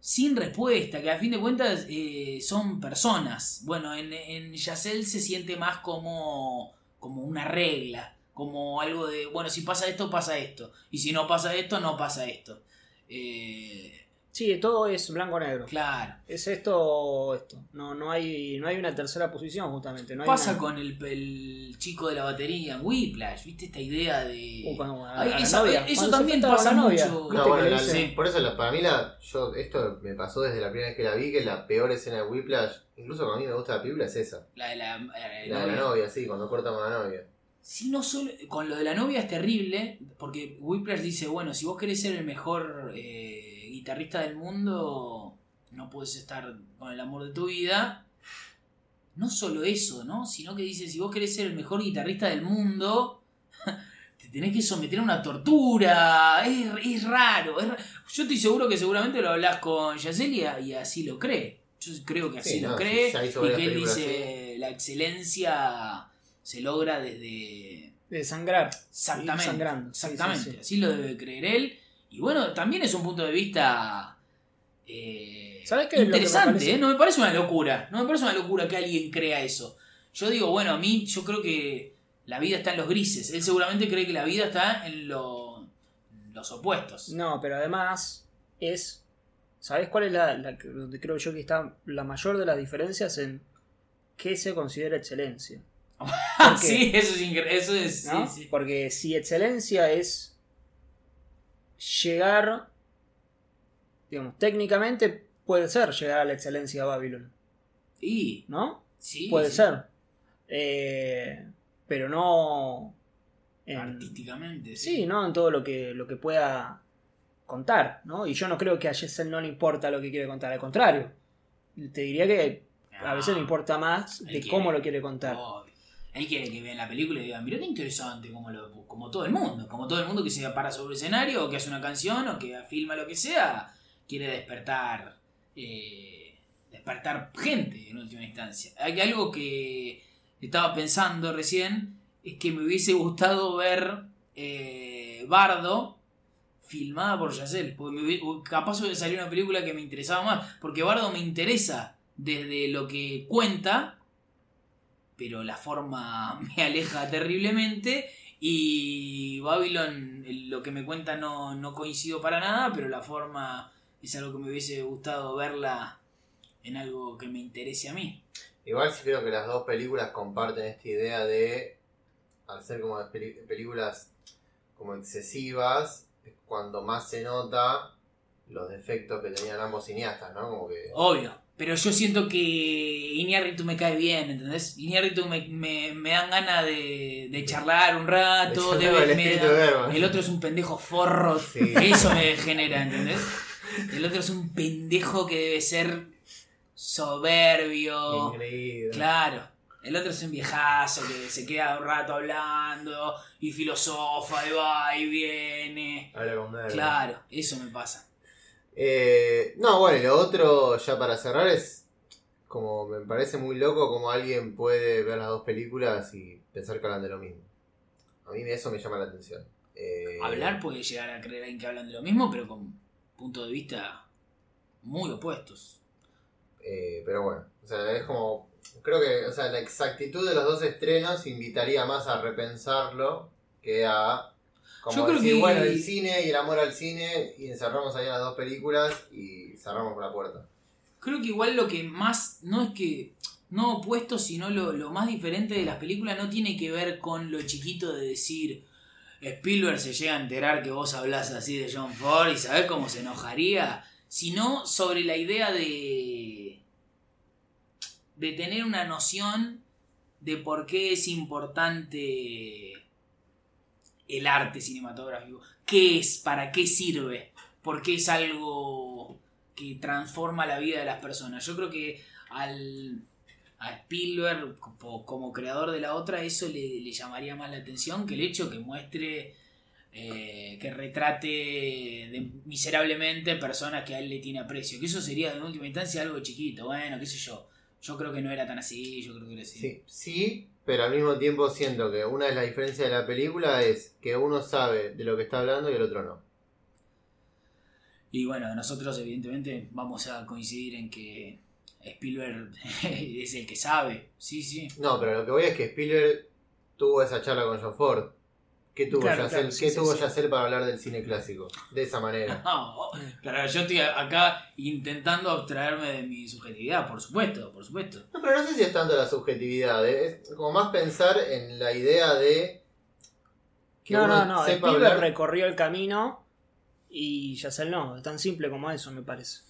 sin respuesta, que a fin de cuentas eh, son personas. Bueno, en, en se siente más como, como una regla, como algo de, bueno, si pasa esto, pasa esto, y si no pasa esto, no pasa esto. Eh,
Sí, todo es blanco-negro.
claro.
Es esto o esto. No, no, hay, no hay una tercera posición, justamente. No hay
pasa
una-
con el, el chico de la batería Whiplash, ¿viste? Esta idea de...
Uh, cuando- a-
Ay,
a
esa-
novia.
eso
Cuando se
también pasa
novia,
mucho.
¿viste
No, bueno, la-
dice?
por eso la- para mí la, yo, esto me pasó desde la primera vez que la vi, que la peor escena de Whiplash, incluso cuando a mí me gusta la película, es esa.
La de la, la de
La
novia.
novia, sí, cuando corta con la novia.
Sí, no solo. Con lo de la novia es terrible, porque Whiplash dice: bueno, si vos querés ser el mejor eh, guitarrista del mundo, no puedes estar con el amor de tu vida. No solo eso, ¿no? Sino que dice: si vos querés ser el mejor guitarrista del mundo, *laughs* te tenés que someter a una tortura. Es, es raro. es Yo estoy seguro que seguramente lo hablas con Yacel y, así lo cree. Yo creo que así
Sí,
lo
no,
cree. y que él dice: la excelencia se logra desde
De sangrar.
Exactamente.
Sangrando. Sí,
Exactamente.
sí, sí.
Así lo debe creer él. Y bueno, también es un punto de vista. eh,
¿Sabes qué me
interesante,
parece?
¿eh? No me parece una locura. No me parece una locura que alguien crea eso. Yo digo, bueno, a mí, yo creo que la vida está en los grises. Él seguramente cree que la vida está en lo- los opuestos.
No, pero además es. ¿Sabes cuál es la, donde creo yo que está la mayor de las diferencias en qué se considera excelencia? *laughs*
Sí, eso es Eso es.
¿no?
sí, sí.
Porque si excelencia es llegar, digamos, técnicamente puede ser llegar a la excelencia de Babylon,
Y,
¿no?
sí,
puede
sí.
ser. Eh, pero no... en-
Artísticamente.
Sí, ¿no? En todo lo que, lo que pueda contar, ¿no? Y yo no creo que a Jessel no le importa lo que quiere contar, al contrario. Te diría que a veces le
Ah,
importa más de cómo lo quiere contar.
Obvio. Él quiere que vean la película y digan, mira qué interesante, como, lo, como todo el mundo, como todo el mundo que se para sobre el escenario, o que hace una canción, o que filma lo que sea, quiere despertar, eh, despertar gente en última instancia. Hay algo que estaba pensando recién, es que me hubiese gustado ver eh, Bardo filmada por Yacel, porque capaz de salir una película que me interesaba más, porque Bardo me interesa desde lo que cuenta, pero la forma *laughs* me aleja terriblemente. Y Babylon, lo que me cuenta no, no coincido para nada, pero la forma es algo que me hubiese gustado verla en algo que me interese a mí.
Igual sí creo que las dos películas comparten esta idea de, al ser como películas como excesivas, es cuando más se nota los defectos que tenían ambos cineastas, ¿no? Como que
Obvio. Pero yo siento que Iñárritu me cae bien, ¿entendés? Iñárritu me, me, me dan ganas de, de charlar un rato.
De charlar el
me otro es un pendejo forro.
Sí.
Eso me genera, ¿entendés? El otro es un pendejo que debe ser soberbio.
Increíble.
Claro. El otro es un viejazo que se queda un rato hablando y filosofa y va y viene.
Habla con.
Claro, eso me pasa.
Eh, no, bueno, y lo otro, ya para cerrar, es como me parece muy loco como alguien puede ver las dos películas y pensar que hablan de lo mismo. A mí eso me llama la atención. Eh,
Hablar puede llegar a creer a alguien que hablan de lo mismo, pero con puntos de vista muy opuestos.
eh, pero bueno, o sea, es como. Creo que o sea, la exactitud de los dos estrenos invitaría más a repensarlo que a. Como
Yo creo
decir,
que-
bueno, el cine y el amor al cine y encerramos ahí las dos películas y cerramos con la puerta.
Creo que igual lo que más, no es que, no opuesto, sino lo, lo más diferente de las películas no tiene que ver con lo chiquito de decir, Spielberg se llega a enterar que vos hablás así de John Ford y sabés cómo se enojaría, sino sobre la idea de, de tener una noción de por qué es importante el arte cinematográfico, qué es, para qué sirve, por qué es algo que transforma la vida de las personas. Yo creo que al, a Spielberg, como, creador de la otra, eso le, le llamaría más la atención que el hecho que muestre, eh, que retrate de- miserablemente personas que a él le tiene aprecio. Que eso sería en última instancia algo chiquito, bueno, qué sé yo. Yo creo que no era tan así, yo creo que era así.
Sí, sí, pero al mismo tiempo siento que una de las diferencias de la película es que uno sabe de lo que está hablando y el otro no.
Y bueno, nosotros evidentemente vamos a coincidir en que Spielberg *laughs* es el que sabe. Sí, sí.
No, pero lo que voy es que Spielberg tuvo esa charla con John Ford. ¿Qué tuvo,
Claro,
Yacel,
claro, sí,
¿qué
sí,
tuvo
sí.
Yacel para hablar del cine clásico? De esa manera. *laughs*
No, claro, yo estoy acá intentando abstraerme de mi subjetividad, por supuesto, por supuesto.
No, pero no sé si es tanto la subjetividad, ¿eh? es como más pensar en la idea de que
No,
uno
no, no.
sepa
Spielberg
hablar.
recorrió el camino y Yacel no. Es tan simple como eso, me parece.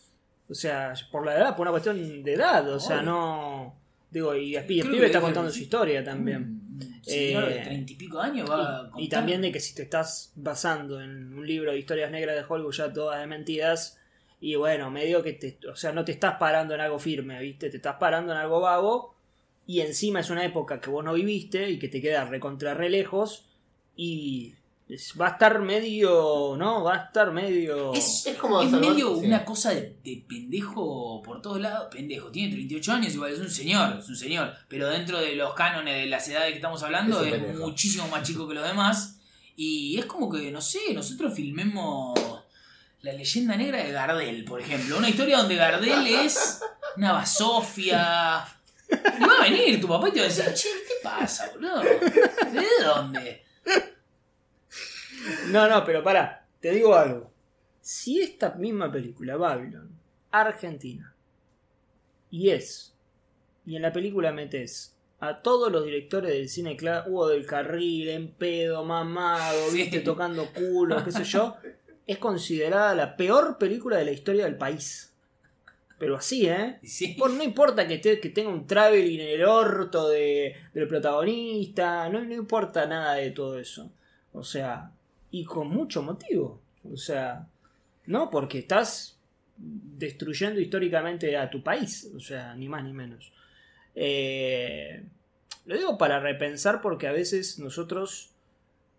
O sea, por la edad, por una cuestión de edad. O sea, no. Digo, y Spielberg
que
está contando
el
su historia también.
Un señor de
Eh,
treinta y pico años va a
Y, también de que si te estás basando en un libro de historias negras de Hollywood ya todas desmentidas, y bueno, medio que te, o sea, no te estás parando en algo firme, ¿viste? Te estás parando en algo vago, y encima es una época que vos no viviste y que te queda recontra re lejos, y va a estar medio, ¿no? Va a estar medio...
Es,
Es como
es medio
sí.
una cosa de, de pendejo por todos lados. Pendejo, tiene 38 años, igual es un señor, es un señor. Pero dentro de los cánones de las edades que estamos hablando,
Es
es, muchísimo más chico que los demás. Y es como que, no sé, nosotros filmemos la leyenda negra de Gardel, por ejemplo. Una historia donde Gardel es una basofia. Y va a venir tu papá y te va a decir, che, ¿qué te pasa, boludo? ¿De dónde?
No, no, pero pará, te digo algo. Si esta misma película, Babylon, Argentina, y es, y en la película metes a todos los directores del cine Hugo del Carril, en pedo, mamado,
Sí.
viste, tocando culo, qué sé yo, es considerada la peor película de la historia del país. Pero así, ¿eh?
Y sí.
Por- no importa que, te- que tenga un traveling en el orto de, del protagonista, no, no importa nada de todo eso. O sea, y con mucho motivo. O sea, no porque estás destruyendo históricamente a tu país, o sea, ni más ni menos. Eh, lo digo para repensar porque a veces nosotros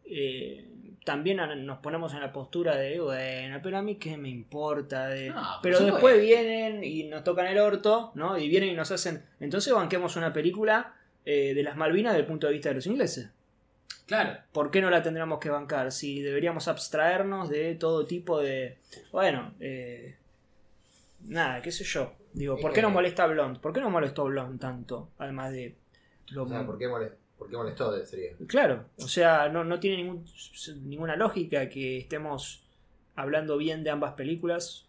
eh, también nos ponemos en la postura de, bueno, pero a mí qué me importa, de...
No, por
pero después vienen y nos tocan el orto, ¿no? Y vienen y nos hacen... Entonces banquemos una película eh, de las Malvinas desde el punto de vista de los ingleses.
Claro.
¿Por qué no la tendríamos que bancar? Si deberíamos abstraernos de todo tipo de... Bueno, eh, nada, qué sé yo. Digo, ¿por qué nos molesta Blonde? ¿Por qué nos molestó Blonde tanto? Además de... Lo...
O sea, ¿por qué, mole- por qué molestó? Sería.
Claro, o sea, no, no tiene ningún, ninguna lógica que estemos hablando bien de ambas películas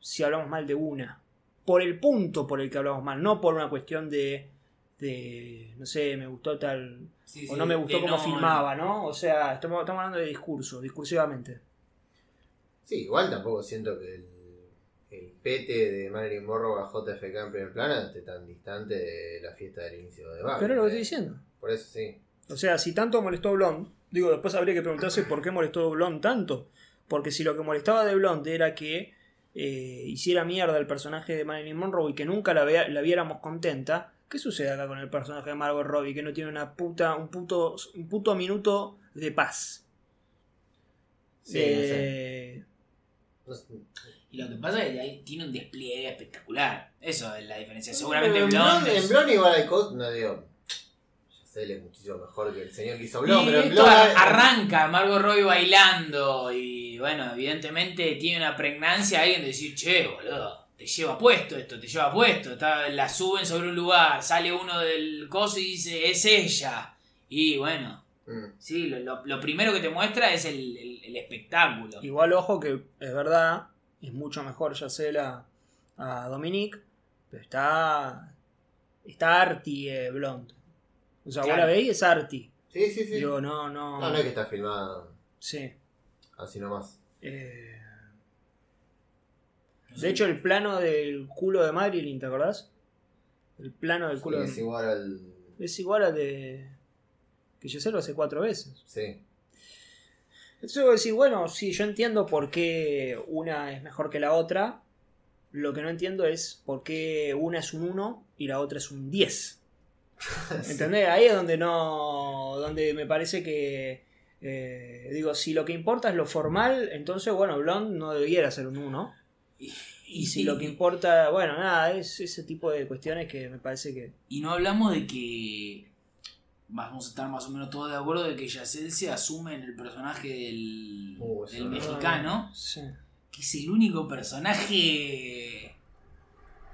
si hablamos mal de una. Por el punto por el que hablamos mal, no por una cuestión de, de no sé, me gustó tal
Sí,
o no me gustó cómo
no-
filmaba, ¿no? O sea, estamos, estamos hablando de discurso, discursivamente.
Sí, igual tampoco siento que el, el pete de Marilyn Monroe a JFK en primer plano esté tan distante de la fiesta del inicio de Barbie.
Pero es lo que
eh.
estoy diciendo.
Por eso sí.
O sea, si tanto molestó a Blonde, digo, después habría que preguntarse por qué molestó a Blonde tanto. Porque si lo que molestaba de Blonde era que eh, hiciera mierda el personaje de Marilyn Monroe y que nunca la, vea- la viéramos contenta, ¿qué sucede acá con el personaje de Margot Robbie que no tiene una puta, un puto, un puto minuto de paz?
Sí.
Eh,
No sé.
Y lo que pasa es que ahí tiene un despliegue espectacular. Eso es la diferencia. Seguramente
en
Blonde.
En Blonde igual hay cosas. No digo. Ya sé, él es muchísimo mejor que el señor que hizo Blonde, pero en Blonde.
arranca Margot Robbie bailando y bueno, evidentemente tiene una pregnancia alguien de decir, che, boludo, te lleva puesto esto, te lleva puesto, está, la suben sobre un lugar, sale uno del coso y dice, es ella. Y bueno,
Mm.
sí, lo, lo- lo primero que te muestra es el, el- el espectáculo.
igual, ojo que es verdad, es mucho mejor ya sé la a Dominique, pero está. Está Artie eh, Blonde. O sea, vos
Claro.
la veis, es Artie.
Sí, sí, sí.
Digo, no, no.
No, no es que está filmado
Sí.
así nomás.
Eh, de hecho, el plano del culo de Marilyn, ¿te acordás? El plano del
Sí,
culo
es
de...
igual al.
Es igual al de. Que yo lo hace cuatro veces.
Sí.
Eso voy a decir, bueno, sí, yo entiendo por qué una es mejor que la otra. Lo que no entiendo es por qué una es un 1 y la otra es un 10. *laughs* ¿Entendés? Ahí es donde no. donde me parece que. eh, digo, si lo que importa es lo formal, entonces, bueno, Blonde no debiera ser un 1.
Y,
Y si lo que importa, bueno, nada, es ese tipo de cuestiones que me parece que.
y no hablamos de que vamos a estar más o menos todos de acuerdo de que Yacel se asume en el personaje del,
eso
del
no.
mexicano.
Sí.
que es el único personaje.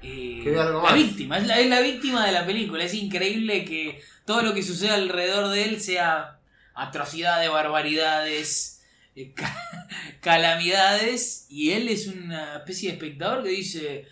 eh, la víctima, es la, es la víctima de la película. Es increíble que todo lo que sucede alrededor de él sea atrocidades, barbaridades, eh, calamidades, y él es una especie de espectador que dice.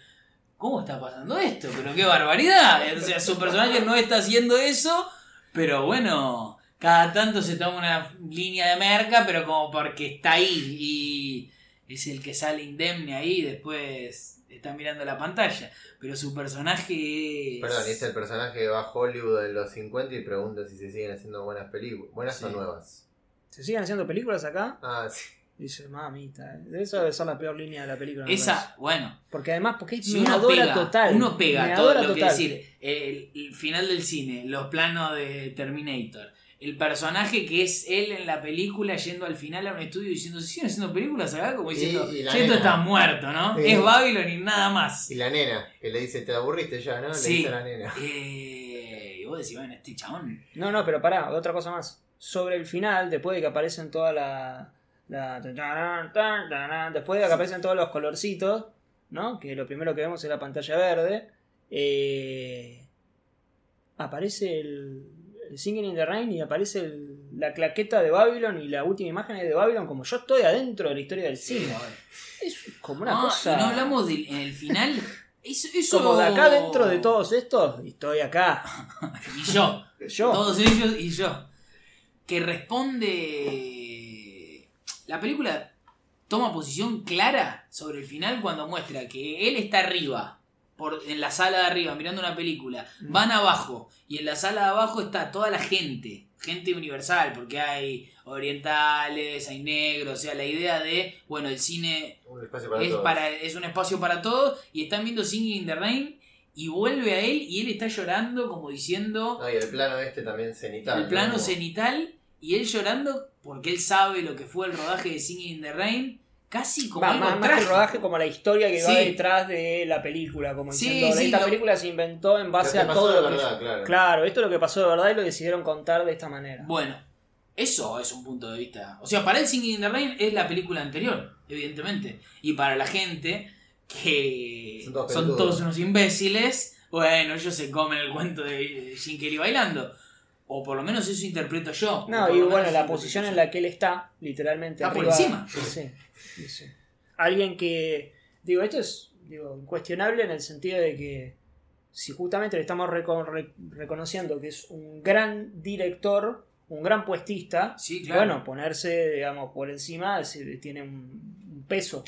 ¿Cómo está pasando esto? Pero qué barbaridad. O sea, su personaje no está haciendo eso, pero bueno, cada tanto se toma una línea de merca, pero como porque está ahí y es el que sale indemne ahí y después está mirando la pantalla. Pero su personaje es...
Perdón, y es el personaje que va a Hollywood en los 50 y pregunta si se siguen haciendo buenas películas. ¿Buenas o
Sí.
nuevas?
¿Se siguen haciendo películas acá?
Ah, sí.
Dice, mamita, eh, esa debe ser la peor línea de la película.
Esa, bueno,
Porque además, porque
si
me
uno pega,
total.
uno pega todo lo que
total.
decir, el, el final del cine, los planos de Terminator, el personaje que es él en la película yendo al final a un estudio diciendo, ¿se siguen haciendo películas acá? Como diciendo,
Y- y la
"Che, esto está muerto, ¿no?
Sí.
Es Babylon y nada más.
Y la nena, que le dice, te aburriste ya, ¿no? Le
Sí.
dice a la nena.
Eh, y vos decís, bueno, este chabón.
No, no, pero pará, otra cosa más. Sobre el final, después de que aparecen todas la, la- después de que aparecen todos los colorcitos, ¿no? Que lo primero que vemos es la pantalla verde. eh, aparece el, el Singing in the Rain y aparece el- la claqueta de Babylon y la última imagen es de Babylon como yo estoy adentro de la historia del cine. Es como una
Ah,
cosa...
no hablamos del en el final. *laughs* Eso, eso-
Como de acá dentro de todos estos, estoy acá. *laughs*
Y yo.
Yo.
Todos ellos y yo. Que responde. La película toma posición clara sobre el final cuando muestra que él está arriba, por, en la sala de arriba, mirando una película. Van abajo y en la sala de abajo está toda la gente. Gente universal, porque hay orientales, hay negros, o sea, la idea de, bueno, el cine
Un espacio para
es,
todos.
para, es un espacio para todos y están viendo Singing in the Rain y vuelve a él y él está llorando como diciendo
No, y el plano este también cenital.
el plano cenital y él llorando porque él sabe lo que fue el rodaje de Singing in the Rain casi como
Va,
algo
más, más el rodaje, como la historia que va detrás de la película. Como
Sí,
diciendo,
sí,
esta
lo-
película se inventó en base a todo lo que.
verdad, claro.
Claro, esto es lo que pasó de verdad y lo decidieron contar de esta manera.
Bueno, eso es un punto de vista. O sea, para él Singing in the Rain es la película anterior, evidentemente. Y para la gente que
Son todos
son todos unos imbéciles, bueno, ellos se comen el cuento de Jim Kelly bailando. O por lo menos eso interpreto yo.
No,
por
y bueno, la posición en la que él está, literalmente.
Está por
arriba-
encima.
Sí, sí, sí. Alguien que. Digo, esto es digo, incuestionable en el sentido de que si justamente le estamos reco- re- reconociendo que es un gran director, un gran puestista,
Sí, claro.
bueno, ponerse, digamos, por encima es- tiene un, un peso.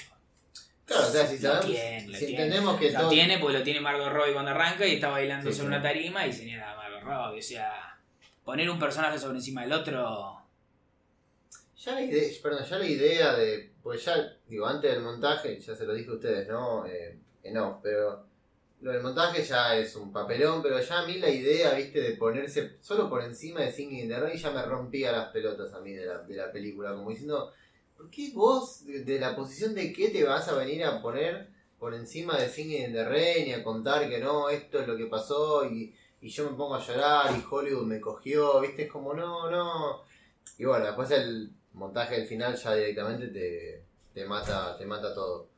Claro, o sea, si sabemos,
tiene, lo
si
tiene.
entendemos que
Lo
todo...
tiene porque lo tiene Margot Robbie cuando arranca y está bailando
Sí,
sobre
sí.
una tarima y señala a Margot Robbie. O sea, poner un personaje sobre encima del otro.
Ya la idea, perdón, ya la idea de. Pues ya, digo, antes del montaje, ya se lo dije a ustedes, ¿no? Eh, no, pero. Lo del montaje ya es un papelón, pero ya a mí la idea, viste, de ponerse solo por encima de Singing in the Rain ya me rompía las pelotas a mí de la, de la película, como diciendo, ¿por qué vos, de, de la posición de qué te vas a venir a poner por encima de Singing in the Rain y a contar que no, esto es lo que pasó y, y yo me pongo a llorar y Hollywood me cogió, viste, es como, no, no. Y bueno, después el montaje del final ya directamente te, te mata te mata todo.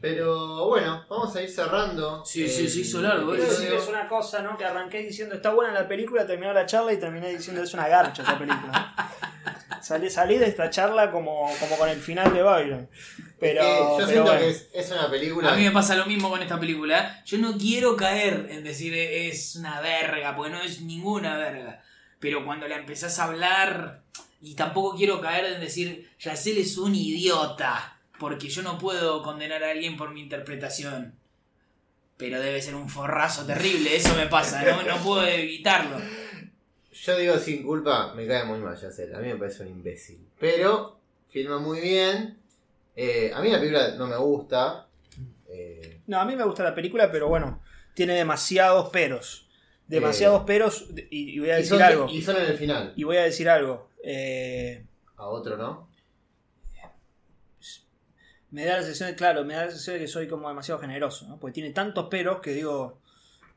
Pero bueno, vamos a ir cerrando.
Sí, sí,
el
se hizo largo,
Quiero
¿eh?
decirles una cosa, ¿no? Que arranqué diciendo está buena la película, terminó la charla y terminé diciendo es una garcha esta película. *laughs* Salí, salí de esta charla como, como con el final de Byron. Pero,
Eh, yo
pero
siento
bueno.
que es, es una película.
A mí me pasa lo mismo con esta película. Yo no quiero caer en decir "Eh, es una verga, porque no es ninguna verga. Pero cuando la empezás a hablar, y tampoco quiero caer en decir, Yacel es un idiota, porque yo no puedo condenar a alguien por mi interpretación. Pero debe ser un forrazo terrible, eso me pasa, no, no puedo evitarlo.
Yo digo sin culpa, me cae muy mal, ya sé. A mí me parece un imbécil. Pero filma muy bien. Eh, a mí la película no me gusta. Eh,
No, a mí me gusta la película, pero bueno, tiene demasiados peros. Demasiados peros y, y voy a
y,
decir
son,
algo.
y son en el final.
Y voy a decir algo. Eh,
A otro, ¿no?
me da la sensación, de- claro, me da la sensación de que soy como demasiado generoso, ¿no? Porque tiene tantos peros que digo,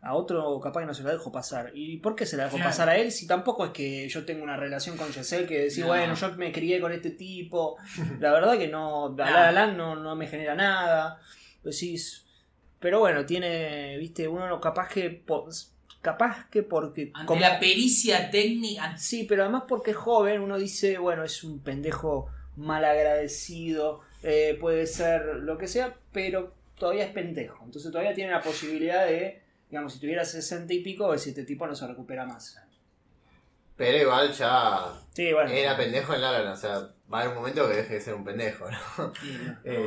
a otro capaz que no se la dejo pasar. ¿Y por qué se la dejo
Claro.
pasar a él si tampoco es que yo tengo una relación con Giselle que decir,
No.
bueno, yo me crié con este tipo? La verdad que no, La
No.
La Land no, no me genera nada. Decís, pero bueno, tiene, viste, uno no capaz que... Capaz que porque...
Ante
como-
la pericia técnica,
Sí, pero además porque es joven, uno dice, bueno, es un pendejo malagradecido, eh, puede ser lo que sea, pero todavía es pendejo. Entonces todavía tiene la posibilidad de, digamos, si tuviera 60 y pico, si este tipo no se recupera más.
Pero igual ya
Sí, bueno.
era pendejo en La La Land, O sea, va a haber un momento que deje de ser un pendejo, ¿no?
Sí, no. *laughs*
Eh,